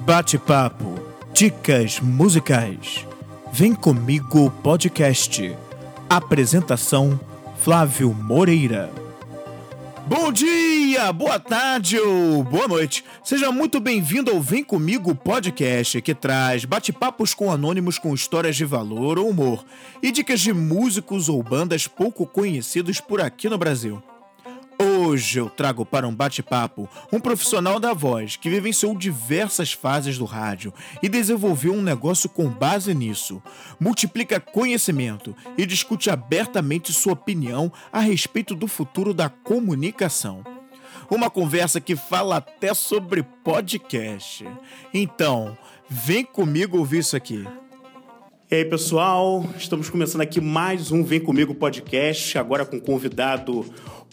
Bate-papo, dicas musicais. Vem comigo podcast. Apresentação Flávio Moreira. Bom dia, boa tarde ou boa noite. Seja muito bem-vindo ao Vem Comigo podcast, que traz bate-papos com anônimos com histórias de valor ou humor e dicas de músicos ou bandas pouco conhecidos por aqui no Brasil. Hoje eu trago para um bate-papo um profissional da voz que vivenciou diversas fases do rádio e desenvolveu um negócio com base nisso. Multiplica conhecimento e discute abertamente sua opinião a respeito do futuro da comunicação. Uma conversa que fala até sobre podcast. Então, vem comigo ouvir isso aqui. E aí, pessoal, estamos começando aqui mais um Vem Comigo podcast, agora com um convidado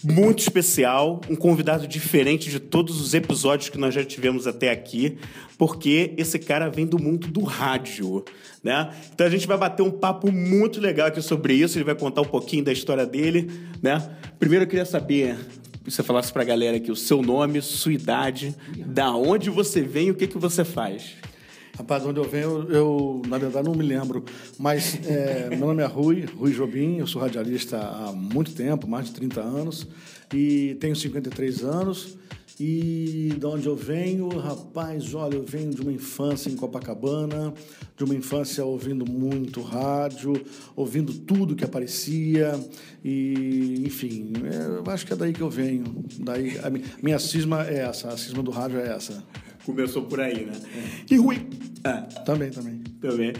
muito especial, um convidado diferente de todos os episódios que nós já tivemos até aqui, porque esse cara vem do mundo do rádio, né? Então a gente vai bater um papo muito legal aqui sobre isso, ele vai contar um pouquinho da história dele, né? Primeiro eu queria saber se você falasse para a galera aqui o seu nome, sua idade, da onde você vem e o que, que você faz. Rapaz, onde eu venho, eu, na verdade, não me lembro. Mas é, meu nome é Rui, Rui Jobim, eu sou radialista há muito tempo, mais de 30 anos, e tenho 53 anos. E de onde eu venho, rapaz, olha, eu venho de uma infância em Copacabana, de uma infância ouvindo muito rádio, ouvindo tudo que aparecia, e enfim, é, eu acho que é daí que eu venho. Daí, a minha cisma é essa, a cisma do rádio é essa. Começou por aí, né? É. E Rui. Ah, também, também. Também.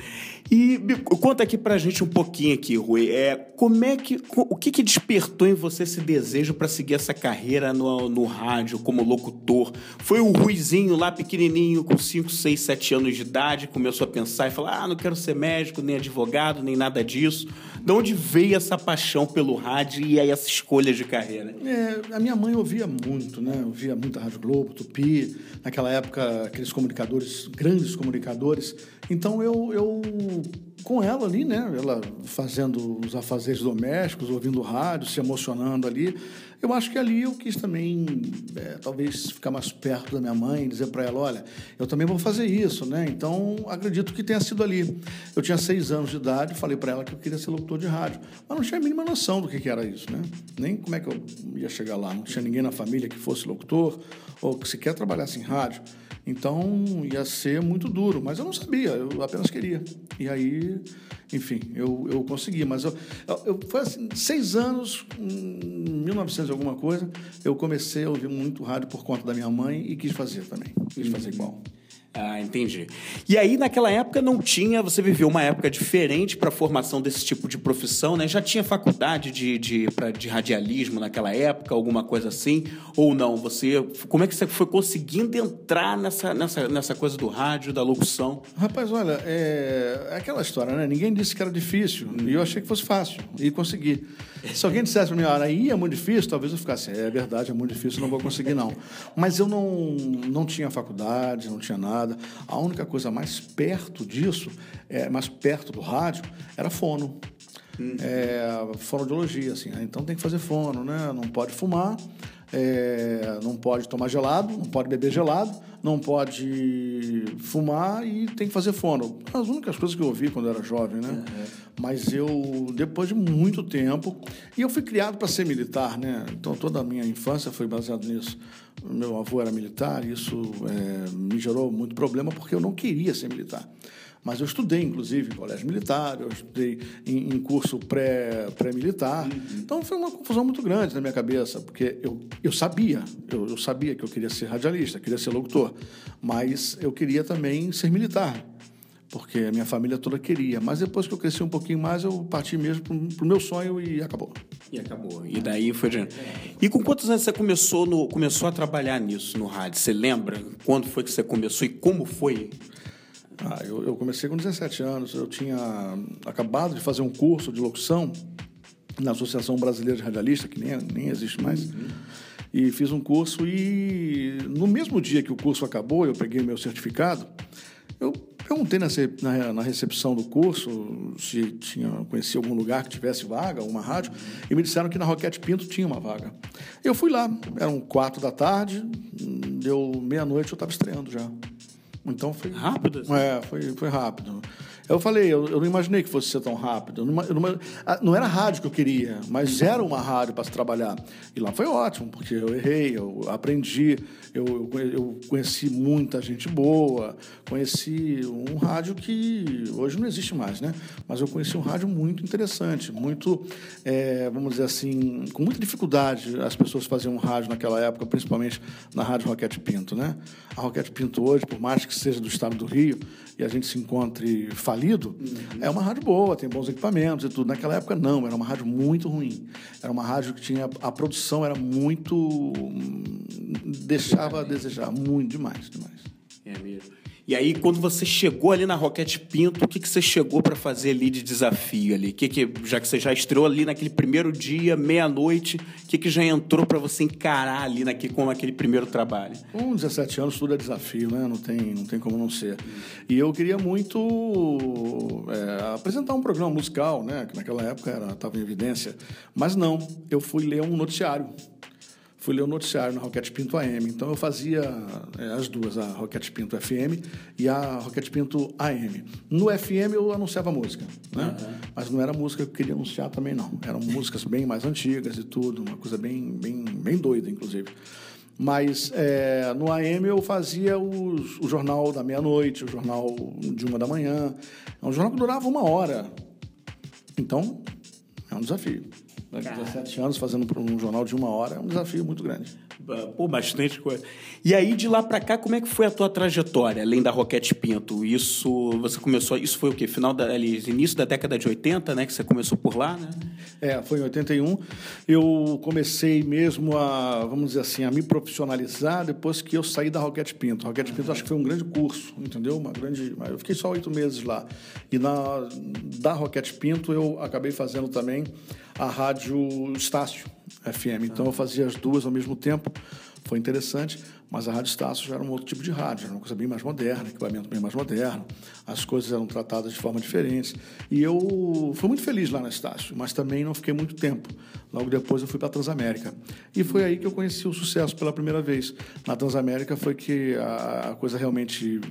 E conta aqui pra gente um pouquinho aqui, Rui. É, como é que. O que, que despertou em você esse desejo para seguir essa carreira no, no rádio como locutor? Foi o Ruizinho lá pequenininho, com 5, 6, 7 anos de idade, começou a pensar e falar: ah, não quero ser médico, nem advogado, nem nada disso. De onde veio essa paixão pelo rádio e aí essa escolha de carreira? É, a minha mãe ouvia muito, né? Ouvia muito a Rádio Globo, Tupi, naquela época, aqueles comunicadores, grandes comunicadores. Então eu, eu com ela ali, né? Ela fazendo os afazeres domésticos, ouvindo rádio, se emocionando ali. Eu acho que ali eu quis também, é, talvez, ficar mais perto da minha mãe, dizer para ela: olha, eu também vou fazer isso, né? Então, acredito que tenha sido ali. Eu tinha seis anos de idade, falei para ela que eu queria ser locutor de rádio, mas não tinha a mínima noção do que, que era isso, né? Nem como é que eu ia chegar lá. Não tinha ninguém na família que fosse locutor ou que sequer trabalhasse em rádio. Então ia ser muito duro, mas eu não sabia, eu apenas queria. E aí, enfim, eu, eu consegui. Mas eu, eu, eu foi assim, seis anos, em 1900 alguma coisa, eu comecei a ouvir muito rádio por conta da minha mãe e quis fazer também, quis fazer igual. Ah, entendi. E aí, naquela época, não tinha. Você viveu uma época diferente para a formação desse tipo de profissão, né? Já tinha faculdade de, de, pra, de radialismo naquela época, alguma coisa assim? Ou não? Você. Como é que você foi conseguindo entrar nessa, nessa, nessa coisa do rádio, da locução? Rapaz, olha, é, é aquela história, né? Ninguém disse que era difícil. E eu achei que fosse fácil. E consegui. Se alguém dissesse para mim, olha, aí é muito difícil, talvez eu ficasse, é verdade, é muito difícil, não vou conseguir, não. Mas eu não, não tinha faculdade, não tinha nada. A única coisa mais perto disso, é, mais perto do rádio, era fono. Hum. É, fonoaudiologia, assim. Né? Então tem que fazer fono, né? Não pode fumar, é, não pode tomar gelado, não pode beber gelado, não pode fumar e tem que fazer fono. As únicas coisas que eu ouvi quando eu era jovem, né? Uhum. Mas eu, depois de muito tempo, e eu fui criado para ser militar, né? Então toda a minha infância foi baseada nisso. Meu avô era militar, e isso é, me gerou muito problema porque eu não queria ser militar. Mas eu estudei, inclusive, em colégio militar, eu estudei em, em curso pré-militar. Pré uhum. Então foi uma confusão muito grande na minha cabeça, porque eu, eu sabia, eu, eu sabia que eu queria ser radialista, queria ser locutor, mas eu queria também ser militar porque a minha família toda queria. Mas depois que eu cresci um pouquinho mais, eu parti mesmo para o meu sonho e acabou. E acabou. E daí foi adiante. E com quantos anos você começou, no, começou a trabalhar nisso, no rádio? Você lembra quando foi que você começou e como foi? Ah, eu, eu, comecei com 17 anos. Eu tinha acabado de fazer um curso de locução na Associação Brasileira de Radialistas, que nem, nem existe mais. Uhum. E fiz um curso e no mesmo dia que o curso acabou, eu peguei meu certificado, eu perguntei na, na, na recepção do curso se tinha conhecia algum lugar que tivesse vaga, uma rádio, e me disseram que na Roquete Pinto tinha uma vaga. Eu fui lá, eram quatro da tarde, deu meia-noite, eu estava estreando já. Então foi rápido. Assim. É, foi, foi rápido. Eu falei, eu, eu, não imaginei que fosse ser tão rápido. Não, não, não, era a rádio que eu queria, mas era uma rádio para se trabalhar. E lá foi ótimo, porque eu errei, eu aprendi, eu, eu conheci muita gente boa, conheci um rádio que hoje não existe mais, né? Mas eu conheci um rádio muito interessante, muito, é, vamos dizer assim, com muita dificuldade as pessoas faziam um rádio naquela época, principalmente na Rádio Roquete Pinto, né? A Roquete Pinto hoje, por mais que seja do estado do Rio e a gente se encontre falido, uhum. é uma rádio boa, tem bons equipamentos e tudo. Naquela época não, era uma rádio muito ruim. Era uma rádio que tinha a produção era muito hum, deixava a desejar muito demais, demais. É mesmo. E aí, quando você chegou ali na Roquete Pinto, o que, que você chegou para fazer ali de desafio ali? Que que, já que você já estreou ali naquele primeiro dia, meia-noite, o que, que já entrou para você encarar ali naquele, com aquele primeiro trabalho? Com 17 anos, tudo é desafio, né? Não tem, não tem como não ser. E eu queria muito é, apresentar um programa musical, né? Que naquela época estava em evidência. Mas não, eu fui ler um noticiário fui ler o noticiário na Roquete Pinto AM. Então eu fazia é, as duas, a Roquete Pinto FM e a Roquete Pinto AM. No FM eu anunciava música, né? Uhum. Mas não era música que eu queria anunciar também, não. Eram músicas bem mais antigas e tudo, uma coisa bem, bem, bem doida, inclusive. Mas é, no AM eu fazia os, o jornal da meia-noite, o jornal de uma da manhã. É um jornal que durava uma hora. Então, é um desafio. Né? 17 anos fazendo um jornal de uma hora é um desafio muito grande. Pô, bastante coisa. E aí, de lá para cá, como é que foi a tua trajetória, além da Roquete Pinto? Isso, você começou, isso foi o quê? Final da, ali, início da década de 80, né? Que você começou por lá, né? É, foi em 81. Eu comecei mesmo a, vamos dizer assim, a me profissionalizar depois que eu saí da Roquete Pinto. A Roquete Pinto acho que foi um grande curso, entendeu? Uma grande... Eu fiquei só oito meses lá. E na, da Roquete Pinto eu acabei fazendo também a rádio Estácio FM. Então eu fazia as duas ao mesmo tempo. Foi interessante, mas a Rádio Estácio já era um outro tipo de rádio, era uma coisa bem mais moderna, equipamento bem mais moderno, as coisas eram tratadas de forma diferente. E eu fui muito feliz lá na Estácio, mas também não fiquei muito tempo. Logo depois eu fui para a Transamérica. E foi aí que eu conheci o sucesso pela primeira vez. Na Transamérica foi que a, coisa realmente.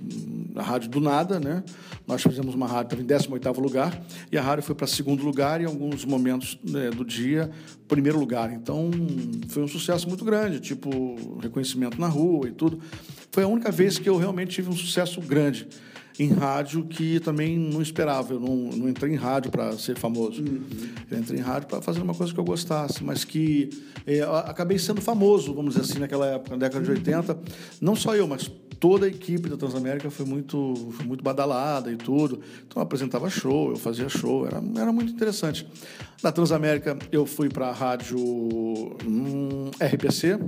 A rádio do nada, né? Nós fizemos uma rádio, estava em 18 lugar, e a rádio foi para segundo lugar e, em alguns momentos né, do dia, primeiro lugar. Então foi um sucesso muito grande, tipo reconhecimento na rua e tudo. Foi a única vez que eu realmente tive um sucesso grande em rádio que também não esperava. Eu não, não entrei em rádio para ser famoso. Uhum. Eu entrei em rádio para fazer uma coisa que eu gostasse, mas que é, acabei sendo famoso, vamos dizer assim, naquela época, na década de 80. Não só eu, mas toda a equipe da Transamérica foi muito, foi muito badalada e tudo. Então eu apresentava show, eu fazia show, era, era muito interessante. Da Transamérica eu fui para a rádio hum, RPC,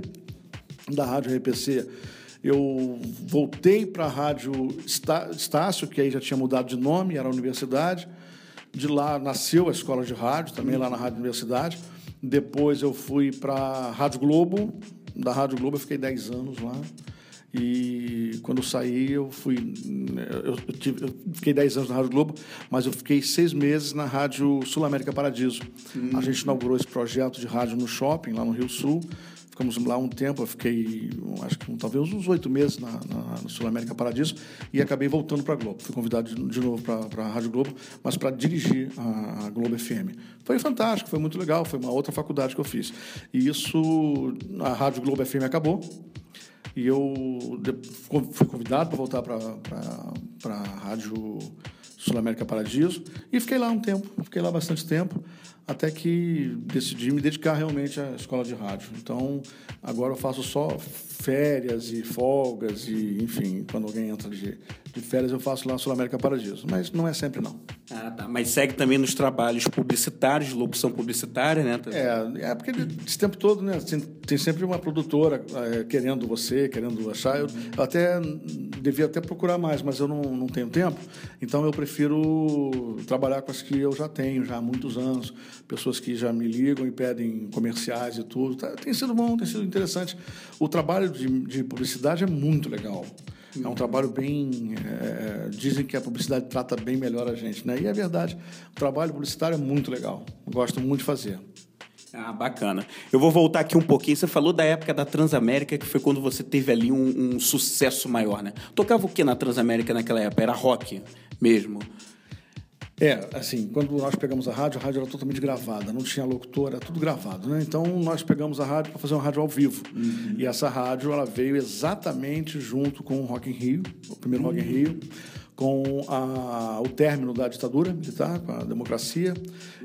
da rádio RPC eu voltei para a Rádio Estácio, que aí já tinha mudado de nome, era a universidade. De lá nasceu a escola de rádio, também lá na Rádio Universidade. Depois eu fui para a Rádio Globo. Da Rádio Globo eu fiquei 10 anos lá. E quando eu saí, eu fui. Eu, tive, eu fiquei 10 anos na Rádio Globo, mas eu fiquei seis meses na Rádio Sul América Paradiso. Hum. A gente inaugurou esse projeto de rádio no shopping, lá no Rio Sul. Ficamos lá um tempo, eu fiquei, acho que talvez uns oito meses na, na, na Sul América Paradiso e acabei voltando para a Globo. Fui convidado de novo para a Rádio Globo, mas para dirigir a, a, Globo FM. Foi fantástico, foi muito legal, foi uma outra faculdade que eu fiz. E isso, a Rádio Globo FM acabou. E eu fui convidado para voltar para a Rádio Sul América Paradiso e fiquei lá um tempo, fiquei lá bastante tempo até que decidi me dedicar realmente à escola de rádio. Então, agora eu faço só férias e folgas e, enfim, quando alguém entra de, de férias eu faço lá Sul América Paradiso, mas não é sempre não. Ah, tá. Mas segue também nos trabalhos publicitários, de locução publicitária, né? É, é porque esse tempo todo, né? Tem, tem sempre uma produtora é, querendo você, querendo achar. Eu, eu, até devia até procurar mais, mas eu não, não tenho tempo. Então eu prefiro trabalhar com as que eu já tenho, já há muitos anos. Pessoas que já me ligam e pedem comerciais e tudo. Tá, tem sido bom, tem sido interessante. O trabalho de, de publicidade é muito legal. É um trabalho bem. É, dizem que a publicidade trata bem melhor a gente, né? E é verdade. O trabalho publicitário é muito legal. Gosto muito de fazer. Ah, bacana. Eu vou voltar aqui um pouquinho. Você falou da época da Transamérica, que foi quando você teve ali um, um sucesso maior, né? Tocava o que na Transamérica naquela época? Era rock mesmo? É, assim, quando nós pegamos a rádio, a rádio era totalmente gravada, não tinha locutor, era tudo gravado, né? Então nós pegamos a rádio para fazer uma rádio ao vivo. Uhum. E essa rádio, ela veio exatamente junto com o Rock in Rio, o primeiro uhum. Rock in Rio, com a, o término da ditadura militar, com a democracia.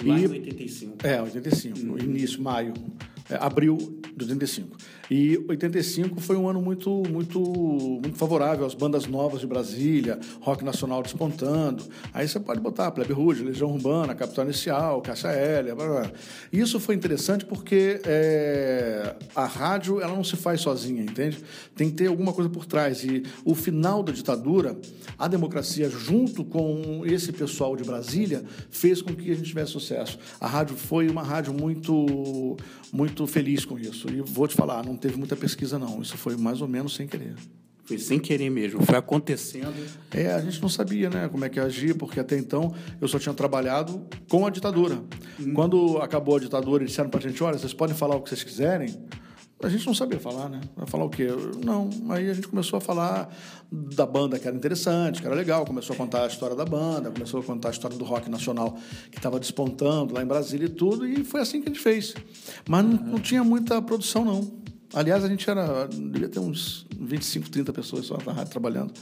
Lá e, em 85. É, 85, uhum. início, maio, abril de 85. E 85 foi um ano muito, muito, muito favorável às bandas novas de Brasília, rock nacional despontando. Aí você pode botar Plebe Rouge, Legião Urbana, Capital Inicial, Caixa Hélia. Blá, blá. Isso foi interessante porque é, a rádio ela não se faz sozinha, entende? Tem que ter alguma coisa por trás. E o final da ditadura, a democracia, junto com esse pessoal de Brasília, fez com que a gente tivesse sucesso. A rádio foi uma rádio muito, muito feliz com isso. E vou te falar, não teve muita pesquisa, não. Isso foi mais ou menos sem querer. Foi sem querer mesmo, foi acontecendo. É, a gente não sabia, né, como é que agir, porque até então eu só tinha trabalhado com a ditadura. Hum. Quando acabou a ditadura disseram pra gente, olha, vocês podem falar o que vocês quiserem, a gente não sabia falar, né? Vai falar o quê? Não. Aí a gente começou a falar da banda que era interessante, que era legal, começou a contar a história da banda, começou a contar a história do rock nacional que estava despontando lá em Brasília e tudo, e foi assim que a gente fez. Mas não, não tinha muita produção, não. Aliás, a gente era. devia ter uns 25, 30 pessoas só na rádio trabalhando.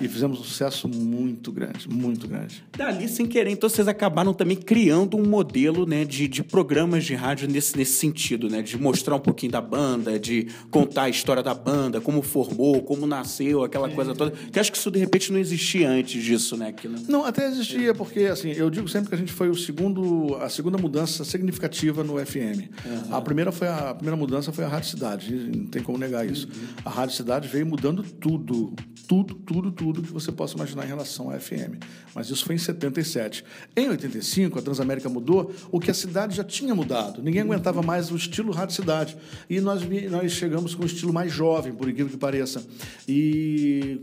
E fizemos um sucesso muito grande, muito grande. Dali, sem querer, então vocês acabaram também criando um modelo né, de, de programas de rádio nesse, nesse sentido, né? De mostrar um pouquinho da banda, de contar a história da banda, como formou, como nasceu, aquela é. coisa toda. Que acho que isso, de repente, não existia antes disso, né? Aquilo... Não, até existia, porque, assim, eu digo sempre que a gente foi o segundo, a segunda mudança significativa no FM. Uhum. A, primeira foi a, a primeira mudança foi a Rádio Cidade não tem como negar isso. Uhum. A Rádio Cidade veio mudando tudo, tudo, tudo, tudo que você possa imaginar em relação à FM. Mas isso foi em 77. Em 85, a Transamérica mudou o que a cidade já tinha mudado. Ninguém aguentava mais o estilo Rádio Cidade. E nós, nós chegamos com um estilo mais jovem, por incrível que pareça. E,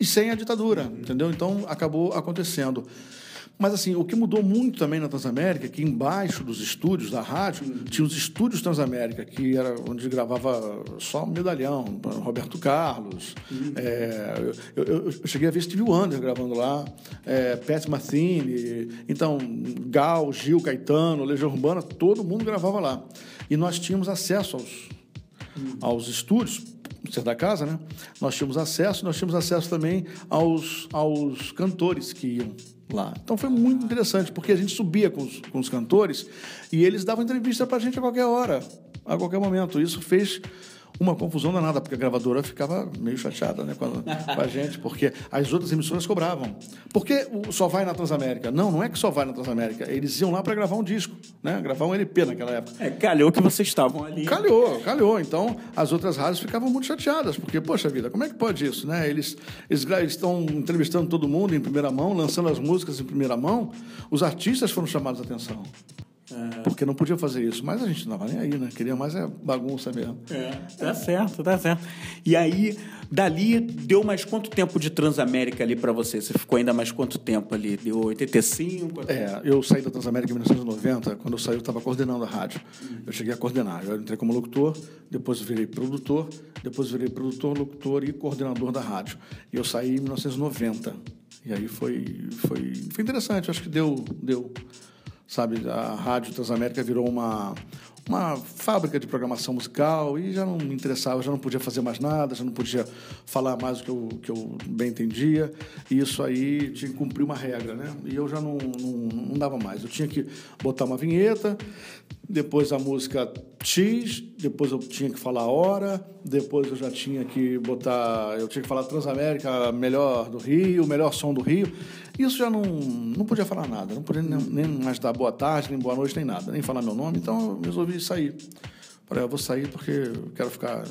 e sem a ditadura, entendeu? Então, acabou acontecendo. Mas, assim, o que mudou muito também na Transamérica, que embaixo dos estúdios da rádio, uhum. tinha os estúdios Transamérica, que era onde gravava só medalhão, Roberto Carlos. Uhum. É, eu, eu, eu, cheguei a ver Steve Wonder gravando lá, é, Pat Metheny, então, Gal, Gil, Caetano, Legião Urbana, todo mundo gravava lá. E nós tínhamos acesso aos, uhum. aos estúdios, ser da casa, né? Nós tínhamos acesso, nós tínhamos acesso também aos, aos cantores que iam lá. Então foi muito interessante, porque a gente subia com os, com os cantores e eles davam entrevista para a gente a qualquer hora, a qualquer momento. Isso fez uma confusão danada, porque a gravadora ficava meio chateada né, com, a, com a gente, porque as outras emissoras cobravam. Por que só vai na Transamérica? Não, não é que só vai na Transamérica. Eles iam lá para gravar um disco, né? gravar um LP naquela época. É, calhou que vocês estavam ali. Calhou, calhou. Então, as outras rádios ficavam muito chateadas, porque, poxa vida, como é que pode isso? Né? Eles, eles, eles estão entrevistando todo mundo em primeira mão, lançando as músicas em primeira mão. Os artistas foram chamados a atenção. É. Porque não podia fazer isso. Mas a gente não estava nem aí, né? Queria mais é bagunça mesmo. É, tá certo, tá certo. E aí, dali, deu mais quanto tempo de Transamérica ali para você? Você ficou ainda mais quanto tempo ali? Deu 85? É, eu saí da Transamérica em 1990. Quando eu saí, eu estava coordenando a rádio. Eu cheguei a coordenar. Eu entrei como locutor, depois virei produtor, depois virei produtor, locutor e coordenador da rádio. E eu saí em 1990. E aí foi, foi, foi interessante. Acho que deu... deu sabe? A Rádio Transamérica virou uma, uma fábrica de programação musical e já não me interessava, já não podia fazer mais nada, já não podia falar mais o que eu, que eu bem entendia. E isso aí tinha que cumprir uma regra, né? E eu já não, não, não dava mais. Eu tinha que botar uma vinheta, depois a música X, depois eu tinha que falar a hora, depois eu já tinha que botar, eu tinha que falar Transamérica, melhor do Rio, melhor som do Rio. Isso já não, não podia falar nada, não podia nem, nem mais dar boa tarde, nem boa noite, nem nada, nem falar meu nome, então eu resolvi sair. Falei, eu vou sair porque eu quero ficar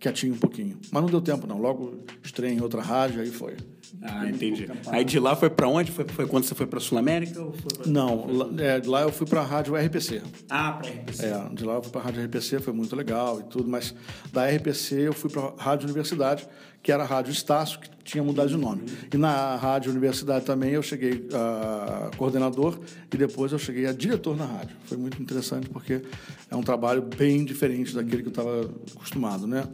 quietinho um pouquinho. Mas não deu tempo, não. Logo estrei em outra rádio, aí foi. Ah, entendi. Aí de lá foi para onde? Foi, foi quando você foi para Sul América? Pra... Não, lá, é, de lá eu fui para a rádio RPC. Ah, para RPC. É, de lá eu fui para a rádio RPC, foi muito legal e tudo, mas da RPC eu fui para a Rádio Universidade, que era a Rádio Estácio, que tinha mudado de nome. E na rádio universidade também eu cheguei a coordenador e depois eu cheguei a diretor na rádio. Foi muito interessante porque é um trabalho bem diferente daquele que eu estava acostumado, né?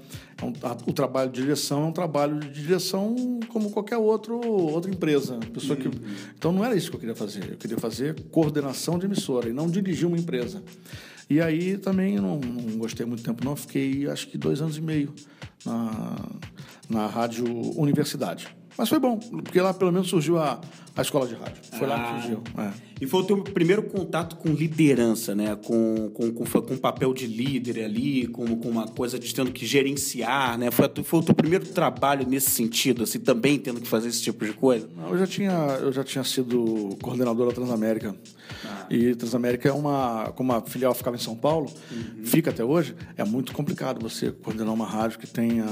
É um, a, o trabalho de direção é um trabalho de direção como qualquer outro outra empresa. Pessoa que, então não era isso que eu queria fazer. Eu queria fazer coordenação de emissora e não dirigir uma empresa. E aí também não, não gostei muito tempo, não. Fiquei acho que dois anos e meio na, na Rádio Universidade. Mas foi bom, porque lá pelo menos surgiu a, a escola de rádio. Foi ah, lá que ah. surgiu. É. E foi o teu primeiro contato com liderança, né? Com, com, com, com papel de líder ali, com, com uma coisa de tendo que gerenciar, né? Foi, foi o teu primeiro trabalho nesse sentido, assim, também tendo que fazer esse tipo de coisa? Eu já tinha, eu já tinha sido coordenador da Transamérica. Ah. E Transamérica é uma, como a filial ficava em São Paulo, uhum. fica até hoje, é muito complicado você coordenar uma rádio que tenha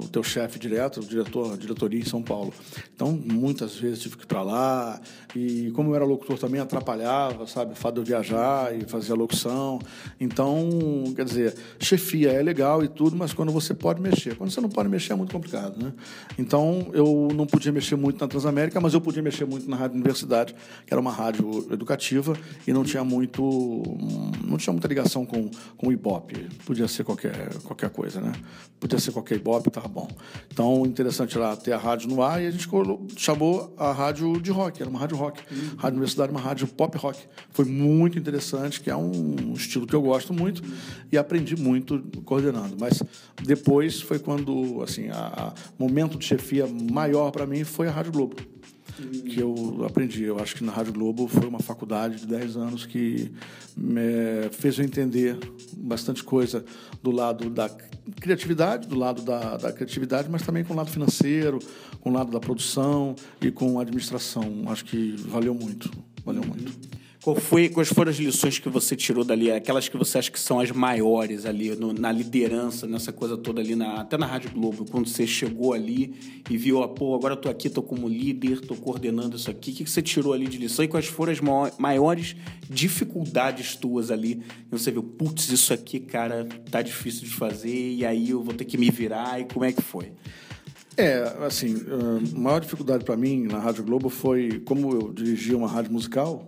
o teu chefe direto, o diretor, a diretoria em São Paulo. Então, muitas vezes tive que ir para lá e como eu era locutor também atrapalhava, sabe, o fato de eu viajar e fazer a locução. Então, quer dizer, chefia é legal e tudo, mas quando você pode mexer, quando você não pode mexer é muito complicado, né? Então, eu não podia mexer muito na Transamérica, mas eu podia mexer muito na Rádio Universidade, que era uma rádio educativa e não tinha muito não tinha muita ligação com com o Ibope. Podia ser qualquer qualquer coisa, né? Podia ser qualquer Ibope, estava bom. Então, interessante lá ter a rádio no ar e a gente chamou a rádio de rock, era uma rádio rock. Uhum. Rádio Universidade, uma rádio pop rock. Foi muito interessante, que é um estilo que eu gosto muito e aprendi muito coordenando. Mas depois foi quando, assim, a, a momento de chefia maior para mim foi a Rádio Globo que eu aprendi. Eu acho que na Rádio Globo foi uma faculdade de 10 anos que fez eu entender bastante coisa do lado da criatividade, do lado da, da criatividade, mas também com o lado financeiro, com o lado da produção e com a administração. Acho que valeu muito. Valeu muito. Qual foi, quais foram as lições que você tirou dali? Aquelas que você acha que são as maiores ali, no, na liderança, nessa coisa toda ali, na, até na Rádio Globo, quando você chegou ali e viu, ah, pô, agora eu tô aqui, tô como líder, tô coordenando isso aqui. O que, que você tirou ali de lição e quais foram as maiores dificuldades tuas ali? E você viu, putz, isso aqui, cara, tá difícil de fazer e aí eu vou ter que me virar e como é que foi? É, assim, a maior dificuldade para mim na Rádio Globo foi, como eu dirigia uma rádio musical,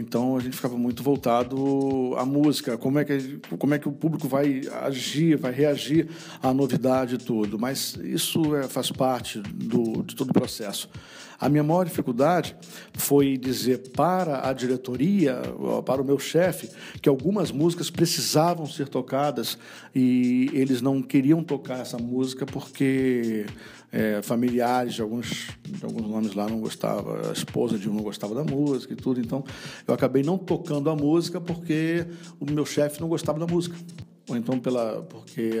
então a gente ficava muito voltado à música, como é que, como é que o público vai agir, vai reagir à novidade e tudo. Mas isso é, faz parte do, de todo o processo. A minha maior dificuldade foi dizer para a diretoria, para o meu chefe, que algumas músicas precisavam ser tocadas e eles não queriam tocar essa música porque é, familiares de alguns, de alguns nomes lá não gostava, a esposa de um não gostava da música e tudo. Então eu acabei não tocando a música porque o meu chefe não gostava da música ou então pela porque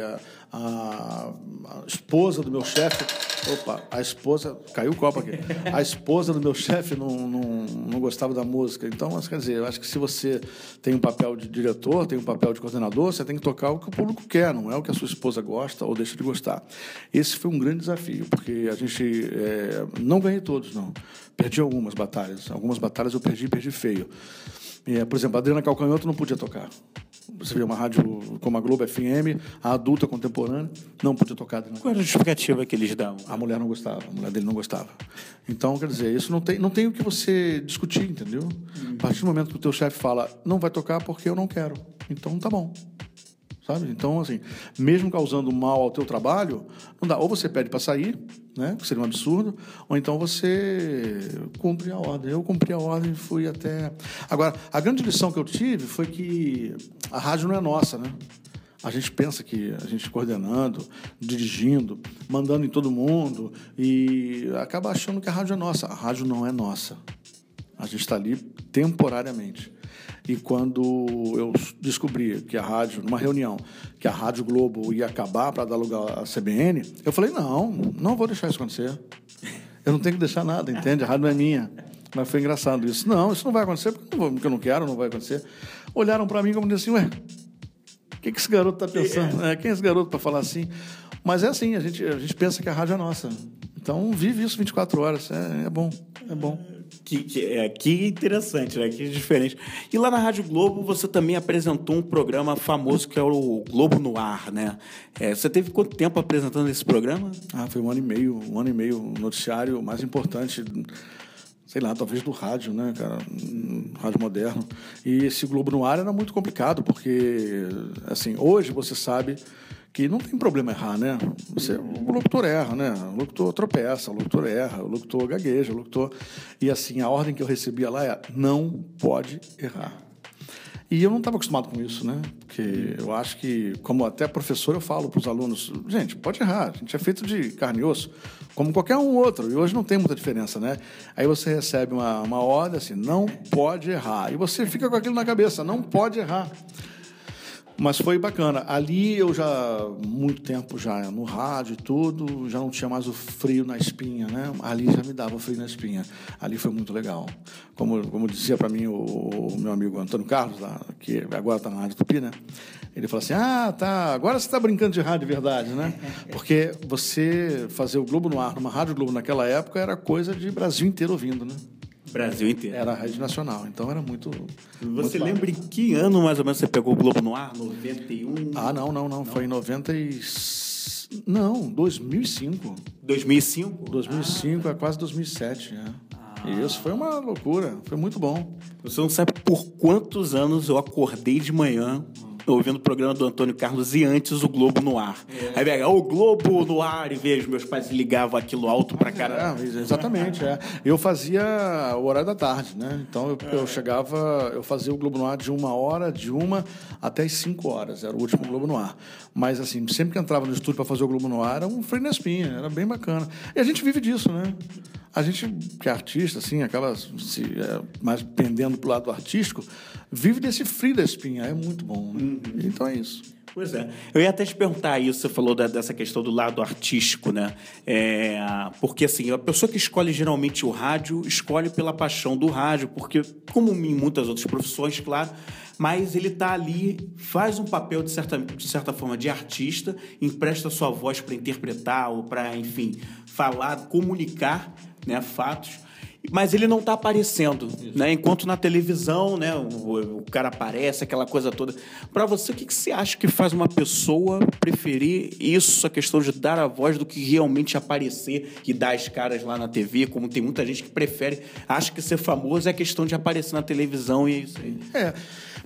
a, a esposa do meu chefe, opa, a esposa caiu o copo aqui, a esposa do meu chefe não, não, não gostava da música. Então, quer dizer, eu acho que se você tem um papel de diretor, tem um papel de coordenador, você tem que tocar o que o público quer, não é o que a sua esposa gosta ou deixa de gostar. Esse foi um grande desafio, porque a gente é, não ganhei todos, não. Perdi algumas batalhas, algumas batalhas eu perdi, perdi feio. É, por exemplo, a Adriana Calcanhoto não podia tocar. Você vê uma rádio como a Globo FM, a adulta contemporânea, não podia tocar. Qual era a justificativa que eles davam? A mulher não gostava, a mulher dele não gostava. Então, quer dizer, isso não tem, não tem o que você discutir, entendeu? Hum. A partir do momento que o teu chefe fala, não vai tocar porque eu não quero. Então, tá bom sabe? Então, assim, mesmo causando mal ao teu trabalho, não dá. Ou você pede para sair, né? Que seria um absurdo, ou então você cumpre a ordem. Eu cumpri a ordem e fui até. Agora, a grande lição que eu tive foi que a rádio não é nossa, né? A gente pensa que a gente coordenando, dirigindo, mandando em todo mundo e acaba achando que a rádio é nossa. A rádio não é nossa. A gente está ali temporariamente. E quando eu descobri que a rádio, numa reunião, que a Rádio Globo ia acabar para dar lugar à CBN, eu falei: não, não vou deixar isso acontecer. Eu não tenho que deixar nada, entende? A rádio não é minha. Mas foi engraçado isso. Não, isso não vai acontecer porque, não, porque eu não quero, não vai acontecer. Olharam para mim como dizendo assim: ué, o que, que esse garoto está pensando? É, quem é esse garoto para falar assim? Mas é assim, a gente, a gente pensa que a rádio é nossa. Então vive isso 24 horas. É, é bom, é bom. Que, que, é, que interessante, né? Que diferente. E lá na Rádio Globo você também apresentou um programa famoso que é o Globo no Ar, né? É, você teve quanto tempo apresentando esse programa? Ah, foi um ano e meio, um ano e meio, o noticiário mais importante, sei lá, talvez do rádio, né, cara? Rádio moderno. E esse Globo no Ar era muito complicado, porque, assim, hoje você sabe que não tem problema errar, né? Você, o locutor erra, né? O locutor tropeça, o locutor erra, o locutor gagueja, o locutor... E assim, a ordem que eu recebia lá é não pode errar. E eu não estava acostumado com isso, né? Porque eu acho que, como até professor, eu falo para os alunos: gente, pode errar, a gente é feito de carne e osso, como qualquer um outro, e hoje não tem muita diferença, né? Aí você recebe uma, uma ordem assim: não pode errar. E você fica com aquilo na cabeça: não pode errar. Mas foi bacana. Ali eu já, muito tempo já no rádio e tudo, já não tinha mais o frio na espinha, né? Ali já me dava o frio na espinha. Ali foi muito legal. Como, como dizia para mim o, o, meu amigo Antônio Carlos, lá, que agora está na Rádio Tupi, né? Ele falou assim: Ah, tá, agora você está brincando de rádio de verdade, né? Porque você fazer o Globo no ar numa Rádio Globo naquela época era coisa de Brasil inteiro ouvindo, né? Brasil inteiro. Era a rede nacional, então era muito. Você muito lembra em que ano mais ou menos você pegou o Globo no ar? 91? Ah, não, não, não. não. Foi em 90 e... Não, 2005. 2005? 2005, ah. é quase 2007. É. Ah. Isso foi uma loucura, foi muito bom. Você não sabe por quantos anos eu acordei de manhã ouvindo o programa do Antônio Carlos e antes o Globo no ar. É. Aí pega, o Globo no ar, e vejo, meus pais ligavam aquilo alto pra caramba. É, exatamente, é. Eu fazia o horário da tarde, né? Então eu, eu, chegava, eu fazia o Globo no ar de uma hora, de uma até as cinco horas, era o último Globo no ar. Mas assim, sempre que entrava no estúdio para fazer o Globo no ar, era um freio na espinha, era bem bacana. E a gente vive disso, né? A gente, que é artista, assim, acaba se, é, mais pendendo para o lado artístico, vive desse frio da espinha. É muito bom. Né? Uhum. Então é isso. Pois é. Eu ia até te perguntar isso, você falou da, dessa questão do lado artístico, né? É, porque, assim, a pessoa que escolhe geralmente o rádio, escolhe pela paixão do rádio, porque, como em muitas outras profissões, claro, mas ele está ali, faz um papel, de certa, de certa forma, de artista, empresta sua voz para interpretar ou para, enfim, falar, comunicar né, fatos, mas ele não está aparecendo, né? Enquanto na televisão, né, o, o cara aparece, aquela coisa toda. Para você, o que, que você acha que faz uma pessoa preferir isso, a questão de dar a voz, do que realmente aparecer e dar as caras lá na TV? Como tem muita gente que prefere, acha que ser famoso é questão de aparecer na televisão e é isso aí. É.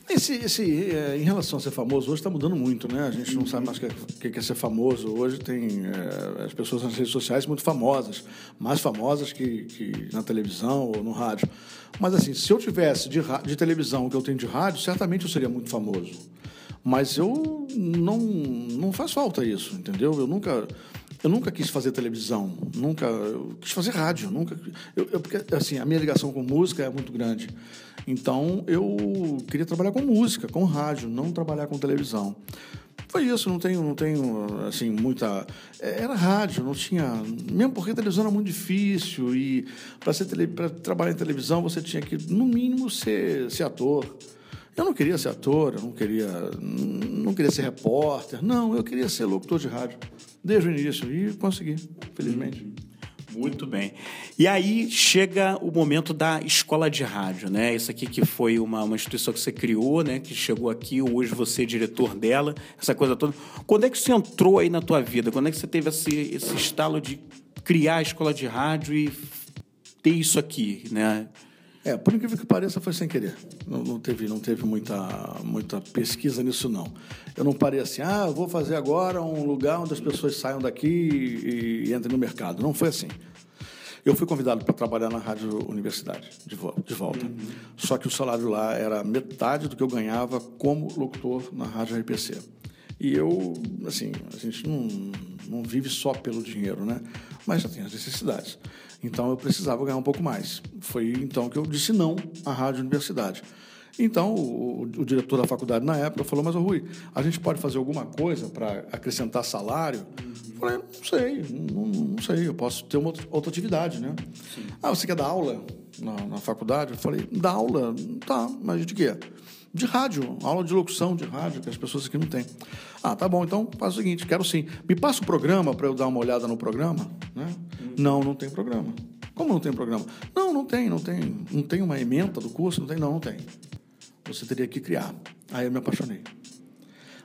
Esse, esse, é, em relação a ser famoso, hoje está mudando muito, né? A gente não sabe mais o que, que é ser famoso. Hoje tem é, as pessoas nas redes sociais muito famosas, mais famosas que, que na televisão ou no rádio. Mas, assim, se eu tivesse de, de televisão o que eu tenho de rádio, certamente eu seria muito famoso. Mas eu não, não faz falta isso, entendeu? Eu nunca eu nunca quis fazer televisão, nunca eu quis fazer rádio, nunca. Eu, eu, porque assim a minha ligação com música é muito grande, então eu queria trabalhar com música, com rádio, não trabalhar com televisão. Foi isso, não tenho, não tenho assim muita. É, era rádio, não tinha. Mesmo porque a televisão era muito difícil e para tele... trabalhar em televisão você tinha que no mínimo ser, ser ator. Eu não queria ser ator, eu não queria, não queria ser repórter, não, eu queria ser locutor de rádio desde o início e consegui, felizmente. Muito bem. E aí chega o momento da escola de rádio, né? Isso aqui que foi uma, uma instituição que você criou, né? Que chegou aqui, hoje você é diretor dela, essa coisa toda. Quando é que você entrou aí na tua vida? Quando é que você teve esse, esse estalo de criar a escola de rádio e ter isso aqui, né? É, por incrível que pareça, foi sem querer. Não, não, teve, não teve muita, muita pesquisa nisso, não. Eu não parei assim, ah, vou fazer agora um lugar onde as pessoas saiam daqui e, e entrem no mercado. Não foi assim. Eu fui convidado para trabalhar na Rádio Universidade, de, de volta. Uhum. Só que o salário lá era metade do que eu ganhava como locutor na Rádio RPC. E eu, assim, a gente não, não vive só pelo dinheiro, né? Mas já tem as necessidades. Então eu precisava ganhar um pouco mais. Foi então que eu disse não à Rádio Universidade. Então o, o diretor da faculdade na época falou: Mas, Rui, a gente pode fazer alguma coisa para acrescentar salário? Eu falei: Não sei, não, não, sei, eu posso ter uma outra atividade, né? Sim. Ah, você quer dar aula na, na faculdade? Eu falei: Dar aula? Tá, mas de quê? De rádio, aula de locução de rádio, que as pessoas aqui não têm. Ah, tá bom, então faz o seguinte, quero sim. Me passa o programa para eu dar uma olhada no programa? Né? Não, não tem programa. Como não tem programa? Não, não tem, não tem. Não tem uma emenda do curso? Não tem, não, não tem. Você teria que criar. Aí eu me apaixonei.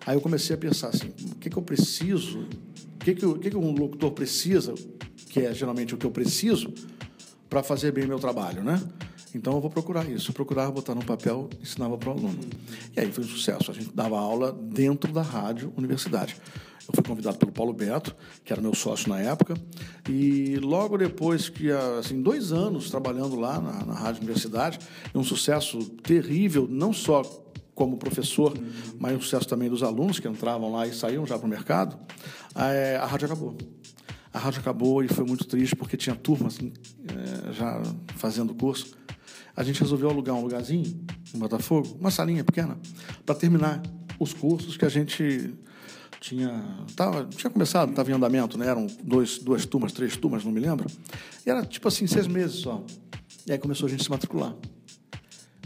Aí eu comecei a pensar assim, o que, que eu preciso, o que, que, o que, que um locutor precisa, que é geralmente o que eu preciso, para fazer bem meu trabalho, né? Então eu vou procurar isso. Eu procurava botar no papel, ensinava para o aluno. E aí foi um sucesso. A gente dava aula dentro da rádio universidade. Eu fui convidado pelo Paulo Beto, que era meu sócio na época, e logo depois que, assim, dois anos trabalhando lá na, na rádio universidade, um sucesso terrível, não só como professor, mas um sucesso também dos alunos que entravam lá e saíam já para o mercado, é, a rádio acabou. A rádio acabou e foi muito triste porque tinha turmas assim, já fazendo curso a gente resolveu alugar um lugarzinho em Botafogo, uma salinha pequena, para terminar os cursos que a gente tinha tava, tinha começado, estava em andamento, né? Eram dois, duas turmas, três turmas, não me lembro. E era tipo assim, seis meses só. E aí começou a gente se matricular.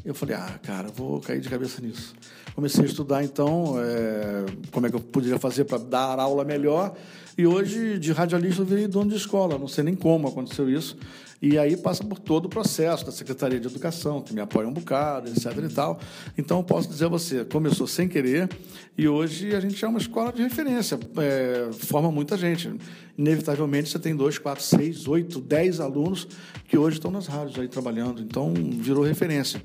Eu falei, ah, cara, vou cair de cabeça nisso. Comecei a estudar, então, é, como é que eu poderia fazer para dar aula melhor. E hoje, de radialista, eu virei dono de escola. Não sei nem como aconteceu isso. E aí passa por todo o processo da Secretaria de Educação, que me apoia um bocado, etc. e tal. Então, eu posso dizer a você, começou sem querer e hoje a gente é uma escola de referência, é, forma muita gente. Inevitavelmente, você tem dois, quatro, seis, oito, dez alunos que hoje estão nas rádios aí trabalhando. Então, virou referência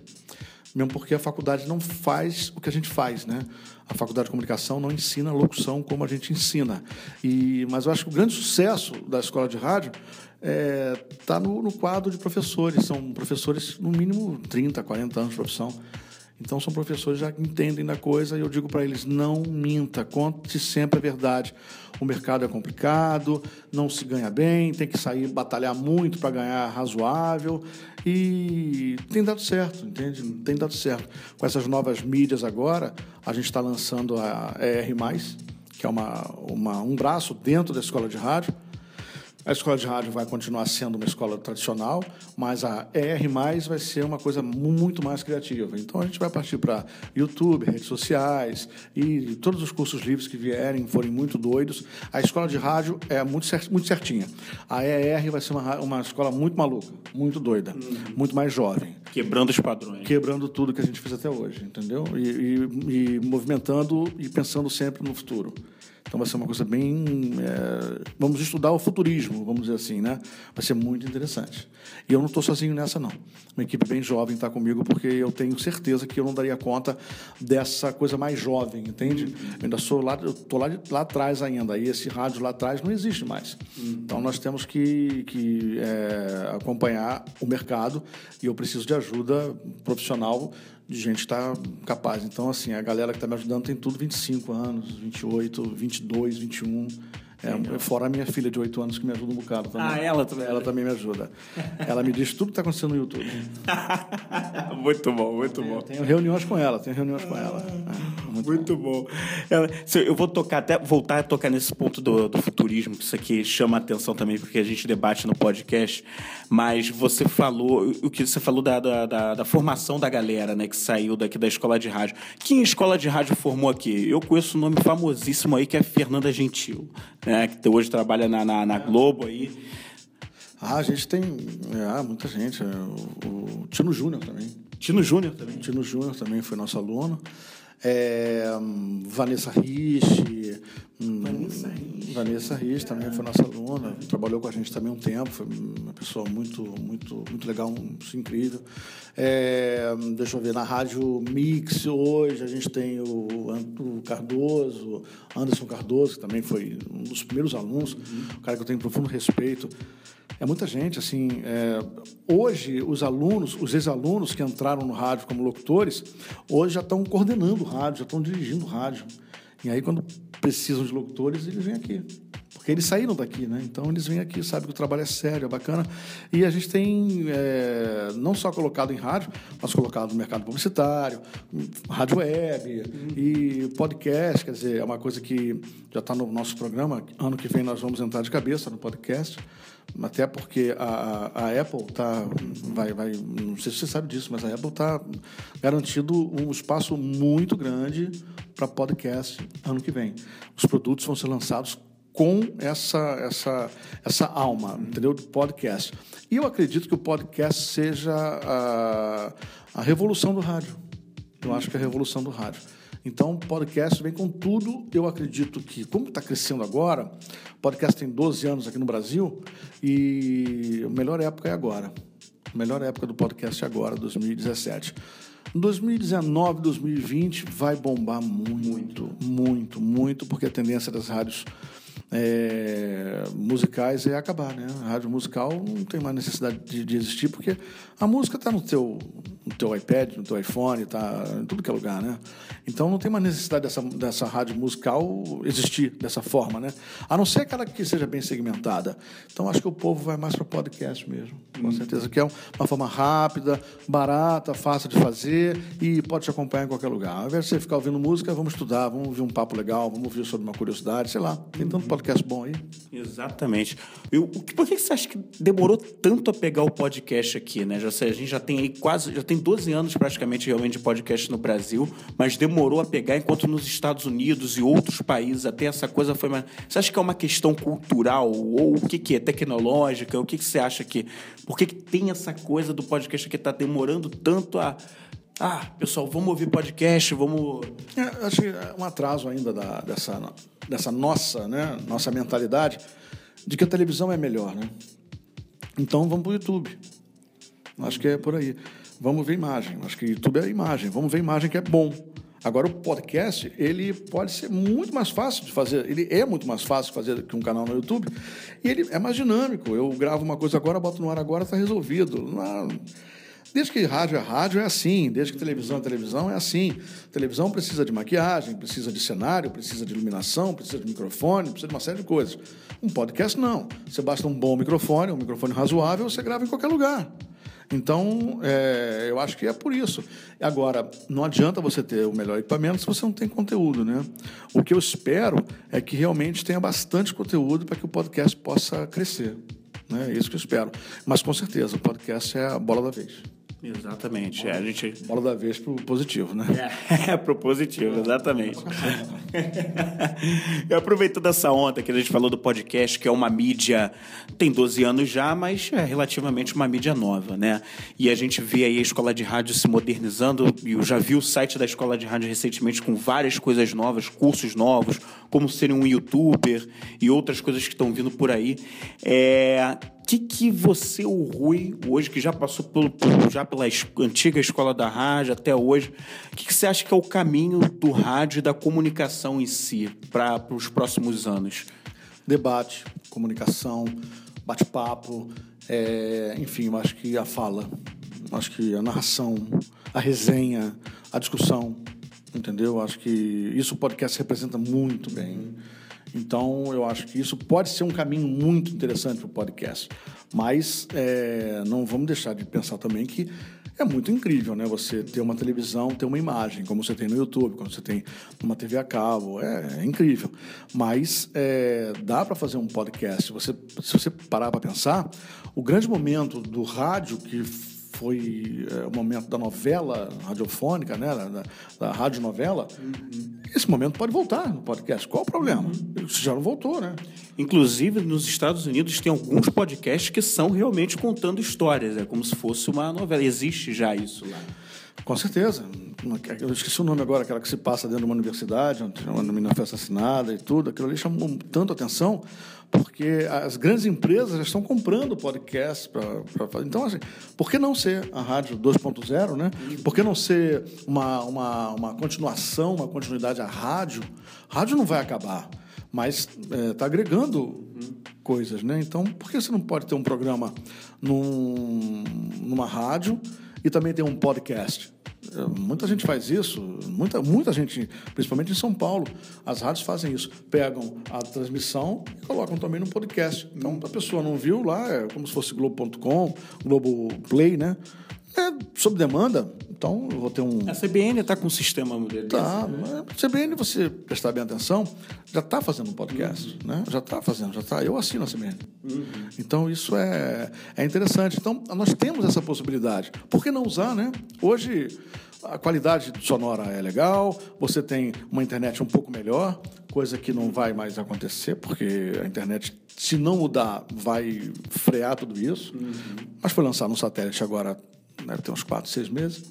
mesmo porque a faculdade não faz o que a gente faz, né? A faculdade de comunicação não ensina locução como a gente ensina. E, mas eu acho que o grande sucesso da escola de rádio está é, tá no, no, quadro de professores. São professores, no mínimo, 30, 40 anos de profissão. Então, são professores que já entendem da coisa e eu digo para eles: não minta, conte sempre a verdade. O mercado é complicado, não se ganha bem, tem que sair, batalhar muito para ganhar razoável. E tem dado certo, entende? Tem dado certo. Com essas novas mídias agora, a gente está lançando a ER, que é uma, uma, um braço dentro da escola de rádio a escola de rádio vai continuar sendo uma escola tradicional, mas a ER+, vai ser uma coisa muito mais criativa. Então a gente vai partir para YouTube, redes sociais e todos os cursos livres que vierem, forem muito doidos. A escola de rádio é muito, muito certinha. A ER vai ser uma, uma escola muito maluca, muito doida, uhum. muito mais jovem. Quebrando os padrões. Quebrando tudo que a gente fez até hoje, entendeu? E, e, e movimentando e pensando sempre no futuro. Então vai ser uma coisa bem. É, vamos estudar o futurismo, vamos dizer assim, né? Vai ser muito interessante. E eu não estou sozinho nessa, não. Uma equipe bem jovem está comigo, porque eu tenho certeza que eu não daria conta dessa coisa mais jovem, entende? Eu ainda sou lá, estou lá, lá atrás ainda. E esse rádio lá atrás não existe mais. Então nós temos que, que é, acompanhar o mercado e eu preciso de ajuda profissional de gente estar tá capaz. Então, assim, a galera que está me ajudando tem tudo 25 anos, 28, 22, 21. É, fora a minha filha de 8 anos que me ajuda um bocado também. Ah, ela também? Ela também me ajuda. Ela me diz tudo que está acontecendo no YouTube. muito bom, muito bom. Tenho reuniões com ela, tenho reuniões com ela. Muito, muito bom. bom. Eu vou tocar, até voltar a tocar nesse ponto do, do futurismo, que isso aqui chama a atenção também, porque a gente debate no podcast. Mas você falou, o que você falou da, da, da, da formação da galera, né, que saiu daqui da escola de rádio. Quem escola de rádio formou aqui? Eu conheço um nome famosíssimo aí, que é Fernanda Gentil né, que hoje trabalha na, na, na Globo aí. Ah, a gente tem é, muita gente. É, o, o Tino Júnior também. Tino Júnior também. Tino Júnior também foi nosso aluno. É, Vanessa Rich. Hum, Vanessa Rich. Vanessa Rich também foi nossa aluna, trabalhou com a gente também um tempo, foi uma pessoa muito, muito, muito legal, incrível. É, deixa eu ver, na Rádio Mix hoje a gente tem o, o Cardoso, Anderson Cardoso, que também foi um dos primeiros alunos, uhum. um cara que eu tenho profundo respeito. É muita gente, assim. É, hoje, os alunos, os ex-alunos que entraram no rádio como locutores, hoje já estão coordenando o rádio, já estão dirigindo o rádio. E aí, quando precisam de locutores, eles vêm aqui. Porque eles saíram daqui, né? Então, eles vêm aqui, sabem que o trabalho é sério, é bacana. E a gente tem é, não só colocado em rádio, mas colocado no mercado publicitário, rádio web uhum. e podcast. Quer dizer, é uma coisa que já está no nosso programa. Ano que vem nós vamos entrar de cabeça no podcast até porque a, a Apple tá vai, vai não sei se você sabe disso mas a Apple está garantindo um espaço muito grande para podcast ano que vem os produtos vão ser lançados com essa, essa, essa alma, entendeu? Do podcast. E eu acredito que o podcast seja a, a revolução do rádio. Eu acho que é a revolução do rádio. Então, podcast vem com tudo. Eu acredito que, como está crescendo agora, podcast tem 12 anos aqui no Brasil e a melhor época é agora. A melhor época do podcast é agora, 2017. 2019, 2020 vai bombar muito, muito, muito, porque a tendência das rádios é, musicais é acabar, né? A rádio musical não tem mais necessidade de, de existir, porque a música está no teu, no teu iPad, no teu iPhone, está em tudo que é lugar, né? Então não tem mais necessidade dessa, dessa rádio musical existir dessa forma, né? A não ser aquela que seja bem segmentada. Então acho que o povo vai mais para podcast mesmo, com certeza, que é uma forma rápida, barata, fácil de fazer e pode te acompanhar em qualquer lugar. Ao invés de você ficar ouvindo música, vamos estudar, vamos ouvir um papo legal, vamos ouvir sobre uma curiosidade, sei lá. Tem tanto podcast bom aí. Exatamente. Eu, o que- por que você acha que demorou tanto a pegar o podcast aqui, né? Já a gente já tem aí quase, já tem 12 anos praticamente realmente de podcast no Brasil, mas demorou a pegar, enquanto nos Estados Unidos e outros países até essa coisa foi mais. Você acha que é uma questão cultural ou o que, que é tecnológica? O que, que você acha que. Por que, que tem essa coisa do podcast que está demorando tanto a. Ah, pessoal, vamos ouvir podcast, vamos. É, acho que é um atraso ainda da- dessa, dessa nossa, né, nossa mentalidade de que a televisão é melhor, né? Então vamos para o YouTube. Acho que é por aí. Vamos ver imagem. Acho que YouTube é imagem. Vamos ver imagem que é bom. Agora o podcast ele pode ser muito mais fácil de fazer. Ele é muito mais fácil de fazer que um canal no YouTube. E ele é mais dinâmico. Eu gravo uma coisa agora, boto no ar agora, está resolvido. Não, Desde que rádio é rádio, é assim. Desde que televisão é televisão, é assim. Televisão precisa de maquiagem, precisa de cenário, precisa de iluminação, precisa de microfone, precisa de uma série de coisas. Um podcast, não. Você basta um bom microfone, um microfone razoável, você grava em qualquer lugar. Então, é, eu acho que é por isso. Agora, não adianta você ter o melhor equipamento se você não tem conteúdo, né? O que eu espero é que realmente tenha bastante conteúdo para que o podcast possa crescer. Né? É isso que eu espero. Mas, com certeza, o podcast é a bola da vez. Exatamente. É, a gente. Bola da vez pro positivo, né? É, propositivo, exatamente. e aproveitando essa onda que a gente falou do podcast, que é uma mídia, tem 12 anos já, mas é relativamente uma mídia nova, né? E a gente vê aí a escola de rádio se modernizando, e eu já vi o site da escola de rádio recentemente com várias coisas novas, cursos novos, como ser um youtuber e outras coisas que estão vindo por aí. É, que que você, o Rui, hoje que já passou pelo, já pela antiga escola da rádio até hoje, o que, que você acha que é o caminho do rádio e da comunicação em si para os próximos anos? Debate, comunicação, bate-papo, é, enfim, acho que a fala, acho que a narração, a resenha, a discussão, entendeu? Eu Acho que isso o podcast representa muito bem. Então, eu acho que isso pode ser um caminho muito interessante para o podcast. Mas é, não vamos deixar de pensar também que é muito incrível, né? Você ter uma televisão, ter uma imagem, como você tem no YouTube, como você tem uma TV a cabo, é, é incrível. Mas é, dá para fazer um podcast. Você, se você parar para pensar, o grande momento do rádio que foi é, o momento da novela radiofônica, né, da, da, da radionovela, esse momento pode voltar no podcast. Qual o problema? Isso já não voltou, né? Inclusive, nos Estados Unidos tem alguns podcasts que são realmente contando histórias, é como se fosse uma novela. Existe já isso lá. Com certeza. Eu esqueci o nome agora, aquela que se passa dentro de uma universidade, onde uma menina foi assassinada e tudo. Aquilo ali chamou tanto atenção, porque as grandes empresas já estão comprando podcast para fazer. Então, assim, por que não ser a rádio 2.0, né? Por que não ser uma, uma, uma continuação, uma continuidade à rádio? Rádio não vai acabar, mas está agregando coisas, né? Então, por que você não pode ter um programa num, numa rádio e também ter um podcast? É, Muita gente faz isso, muita, muita gente, principalmente em São Paulo, as rádios fazem isso. Pegam a transmissão e colocam também no podcast. Então, a pessoa não viu lá, é como se fosse Globo.com, Globo Play, né? É sob demanda, então eu vou ter um. A CBN está com um sistema dele. Tá, mas CBN, você prestar bem atenção, já está fazendo um podcast, uhum. né? Já está fazendo, já está. Eu assino a CBN. Uhum. Então isso é, é interessante. Então nós temos essa possibilidade. Por que não usar, né? Hoje a qualidade sonora é legal, você tem uma internet um pouco melhor, coisa que não vai mais acontecer, porque a internet, se não mudar, vai frear tudo isso. Uhum. Mas foi lançado um satélite agora deve ter uns quatro, seis meses,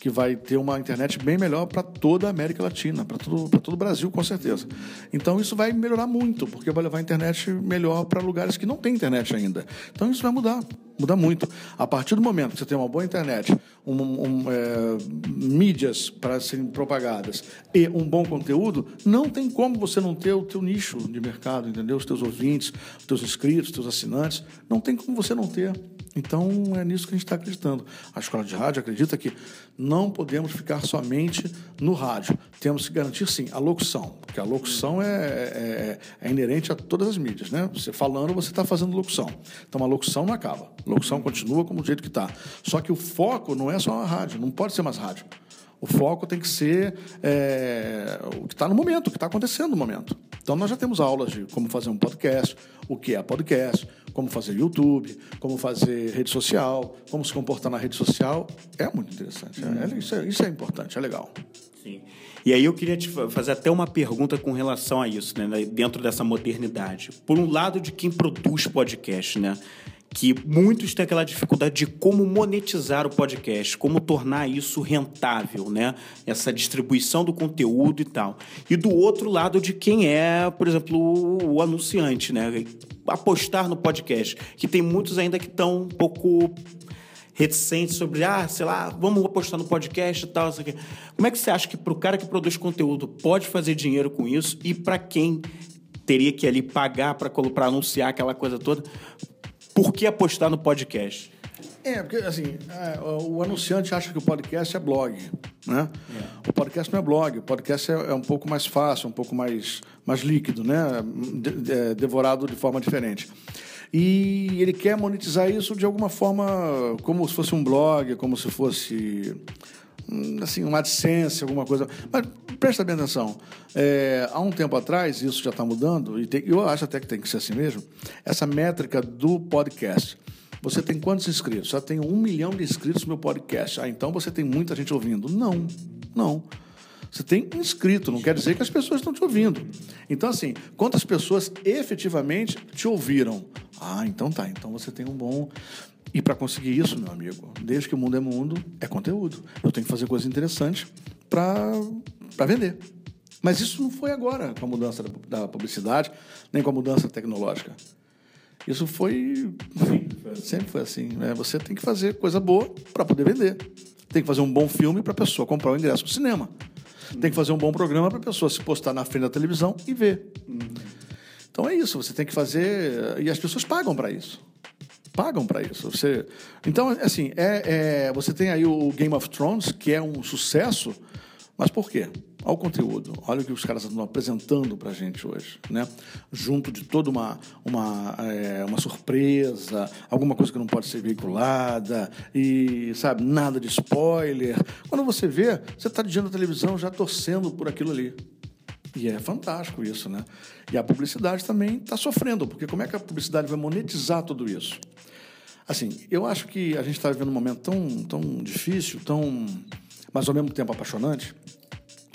que vai ter uma internet bem melhor para toda a América Latina, para todo, todo o Brasil, com certeza. Então, isso vai melhorar muito, porque vai levar a internet melhor para lugares que não tem internet ainda. Então, isso vai mudar, mudar muito. A partir do momento que você tem uma boa internet, um, um, é, mídias para serem propagadas e um bom conteúdo, não tem como você não ter o teu nicho de mercado, entendeu? Os teus ouvintes, os teus inscritos, os teus assinantes, não tem como você não ter. Então, é nisso que a gente está acreditando. A escola de rádio acredita que não podemos ficar somente no rádio. Temos que garantir, sim, a locução, porque a locução é, é, é inerente a todas as mídias. Né? Você falando, você está fazendo locução. Então, a locução não acaba. A locução continua como o jeito que está. Só que o foco não é só a rádio, não pode ser mais rádio. O foco tem que ser é, o que está no momento, o que está acontecendo no momento. Então, nós já temos aulas de como fazer um podcast, o que é podcast, como fazer YouTube, como fazer rede social, como se comportar na rede social. É muito interessante. É, isso, é, isso é importante, é legal. Sim. E aí eu queria te fazer até uma pergunta com relação a isso, né? Dentro dessa modernidade. Por um lado, de quem produz podcast, né? Que muitos têm aquela dificuldade de como monetizar o podcast, como tornar isso rentável, né? Essa distribuição do conteúdo e tal. E do outro lado de quem é, por exemplo, o, anunciante, né? Apostar no podcast, que tem muitos ainda que estão um pouco reticentes sobre, ah, sei lá, vamos apostar no podcast e tal, isso aqui. Como é que você acha que para o cara que produz conteúdo pode fazer dinheiro com isso e para quem teria que ali pagar para anunciar aquela coisa toda, por que apostar no podcast? É, porque assim, é, o anunciante acha que o podcast é blog, né? É. O podcast não é blog, o podcast é, é, um pouco mais fácil, um pouco mais, mais líquido, né? De, de, devorado de forma diferente. E ele quer monetizar isso de alguma forma, como se fosse um blog, como se fosse assim, uma AdSense, alguma coisa. Mas presta bem atenção. É, há um tempo atrás, isso já está mudando, e tem, eu acho até que tem que ser assim mesmo, essa métrica do podcast. Você tem quantos inscritos? Já tenho um milhão de inscritos no meu podcast. Ah, então você tem muita gente ouvindo. Não, não. Você tem inscrito, não quer dizer que as pessoas estão te ouvindo. Então, assim, quantas pessoas efetivamente te ouviram? Ah, então tá. Então você tem um bom. E para conseguir isso, meu amigo, desde que o mundo é mundo, é conteúdo. Eu tenho que fazer coisas interessantes para vender. Mas isso não foi agora com a mudança da publicidade, nem com a mudança tecnológica. Isso foi. Sempre foi assim. Né? Você tem que fazer coisa boa para poder vender. Tem que fazer um bom filme para a pessoa comprar o ingresso no cinema. Tem que fazer um bom programa para a pessoa se postar na frente da televisão e ver. Então é isso. Você tem que fazer. E as pessoas pagam para isso. Pagam para isso. Você... Então, assim, é, é... você tem aí o Game of Thrones, que é um sucesso mas por quê? Olha o conteúdo, olha o que os caras estão apresentando para a gente hoje, né? Junto de toda uma, uma, é, uma surpresa, alguma coisa que não pode ser veiculada, e, sabe, nada de spoiler. Quando você vê, você está diante da televisão já torcendo por aquilo ali. E é fantástico isso, né? E a publicidade também está sofrendo, porque como é que a publicidade vai monetizar tudo isso? Assim, eu acho que a gente está vivendo um momento tão, tão difícil, tão mas ao mesmo tempo apaixonante,